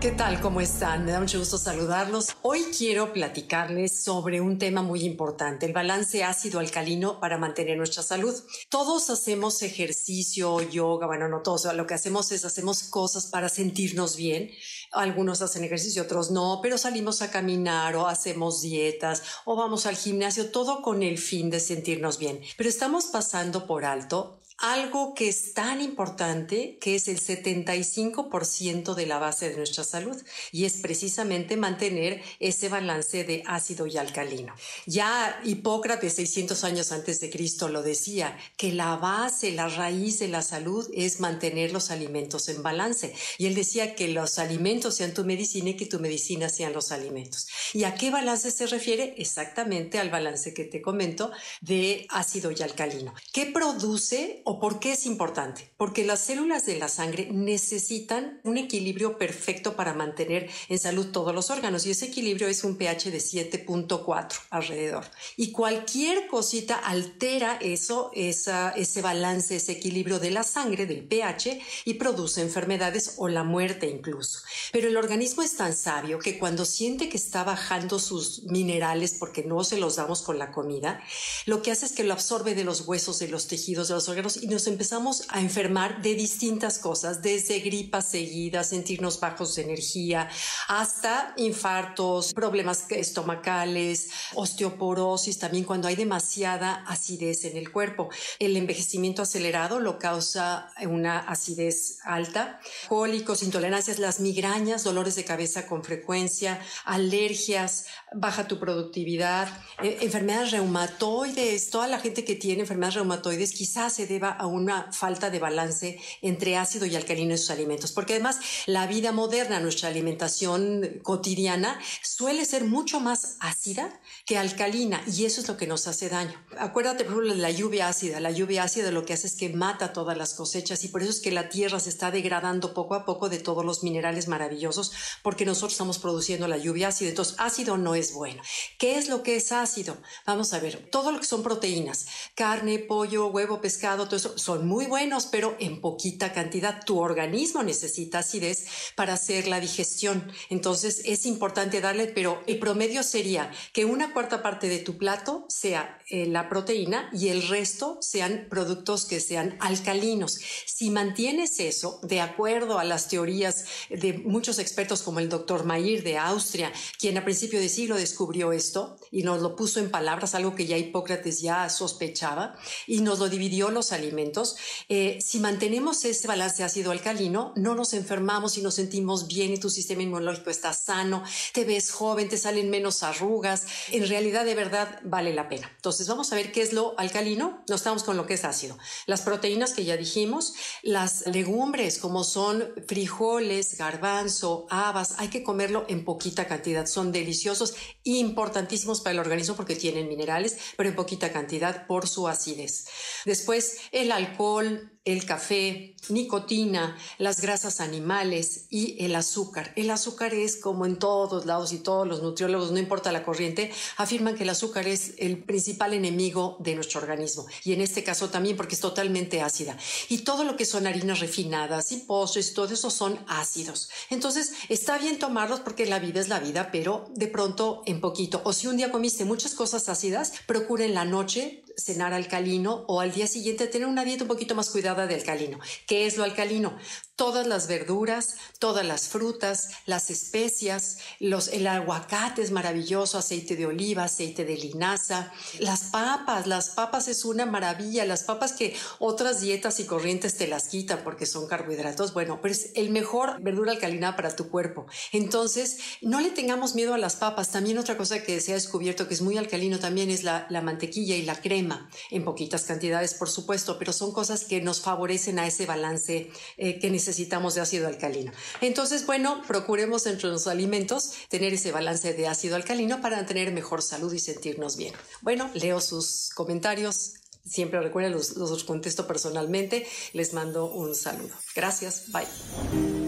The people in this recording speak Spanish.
¿Qué tal? ¿Cómo están? Me da mucho gusto saludarlos. Hoy quiero platicarles sobre un tema muy importante, el balance ácido-alcalino para mantener nuestra salud. Todos hacemos ejercicio, yoga, bueno, no todos, lo que hacemos es hacemos cosas para sentirnos bien. Algunos hacen ejercicio, otros no, pero salimos a caminar o hacemos dietas o vamos al gimnasio, todo con el fin de sentirnos bien. Pero estamos pasando por alto algo que es tan importante que es el 75% de la base de nuestra salud y es precisamente mantener ese balance de ácido y alcalino. Ya Hipócrates 600 años antes de Cristo lo decía, que la base, la raíz de la salud es mantener los alimentos en balance y él decía que los alimentos sean tu medicina y que tu medicina sean los alimentos. ¿Y a qué balance se refiere? Exactamente al balance que te comento de ácido y alcalino. ¿Qué produce ¿O por qué es importante? Porque las células de la sangre necesitan un equilibrio perfecto para mantener en salud todos los órganos y ese equilibrio es un pH de 7.4 alrededor. Y cualquier cosita altera eso, ese balance, ese equilibrio de la sangre, del pH, y produce enfermedades o la muerte incluso. Pero el organismo es tan sabio que cuando siente que está bajando sus minerales porque no se los damos con la comida, lo que hace es que lo absorbe de los huesos, de los tejidos, de los órganos y nos empezamos a enfermar de distintas cosas, desde gripas seguidas, sentirnos bajos de energía, hasta infartos, problemas estomacales, osteoporosis, también cuando hay demasiada acidez en el cuerpo. El envejecimiento acelerado lo causa una acidez alta, cólicos, intolerancias, las migrañas, dolores de cabeza con frecuencia, alergias, baja tu productividad, eh, enfermedades reumatoides, toda la gente que tiene enfermedades reumatoides quizás se deba a una falta de balance entre ácido y alcalino en sus alimentos, porque además la vida moderna, nuestra alimentación cotidiana, suele ser mucho más ácida que alcalina y eso es lo que nos hace daño. Acuérdate, por ejemplo, de la lluvia ácida. La lluvia ácida lo que hace es que mata todas las cosechas y por eso es que la tierra se está degradando poco a poco de todos los minerales maravillosos porque nosotros estamos produciendo la lluvia ácida. Entonces, ácido no es bueno. ¿Qué es lo que es ácido? Vamos a ver, todo lo que son proteínas, carne, pollo, huevo, pescado, todo eso son muy buenos, pero en poquita cantidad. Tu organismo necesita acidez para hacer la digestión. Entonces es importante darle, pero el promedio sería que una cuarta parte de tu plato sea eh, la proteína y el resto sean productos que sean alcalinos. Si mantienes eso, de acuerdo a las teorías de muchos expertos como el doctor Mayr de Austria, quien a principio de siglo descubrió esto y nos lo puso en palabras, algo que ya Hipócrates ya sospechaba, y nos lo dividió los alimentos eh, si mantenemos ese balance ácido alcalino, no nos enfermamos y nos sentimos bien y tu sistema inmunológico está sano, te ves joven, te salen menos arrugas. En realidad, de verdad, vale la pena. Entonces, vamos a ver qué es lo alcalino. No estamos con lo que es ácido. Las proteínas que ya dijimos, las legumbres como son frijoles, garbanzo, habas, hay que comerlo en poquita cantidad. Son deliciosos, importantísimos para el organismo porque tienen minerales, pero en poquita cantidad por su acidez. Después, el alcohol, el café, nicotina, las grasas animales y el azúcar. El azúcar es como en todos lados y todos los nutriólogos, no importa la corriente, afirman que el azúcar es el principal enemigo de nuestro organismo y en este caso también porque es totalmente ácida. Y todo lo que son harinas refinadas y postres todo eso son ácidos. Entonces está bien tomarlos porque la vida es la vida, pero de pronto en poquito. O si un día comiste muchas cosas ácidas, procura en la noche cenar alcalino o al día siguiente tener una dieta un poquito más cuidada de alcalino. ¿Qué es lo alcalino? Todas las verduras, todas las frutas, las especias, los, el aguacate es maravilloso, aceite de oliva, aceite de linaza, las papas, las papas es una maravilla, las papas que otras dietas y corrientes te las quitan porque son carbohidratos, bueno, pero es el mejor verdura alcalina para tu cuerpo. Entonces, no le tengamos miedo a las papas. También otra cosa que se ha descubierto que es muy alcalino también es la, la mantequilla y la crema, en poquitas cantidades, por supuesto, pero son cosas que nos favorecen a ese balance eh, que necesitamos de ácido alcalino. Entonces, bueno, procuremos entre los alimentos tener ese balance de ácido alcalino para tener mejor salud y sentirnos bien. Bueno, leo sus comentarios. Siempre recuerden, los, los contesto personalmente. Les mando un saludo. Gracias. Bye.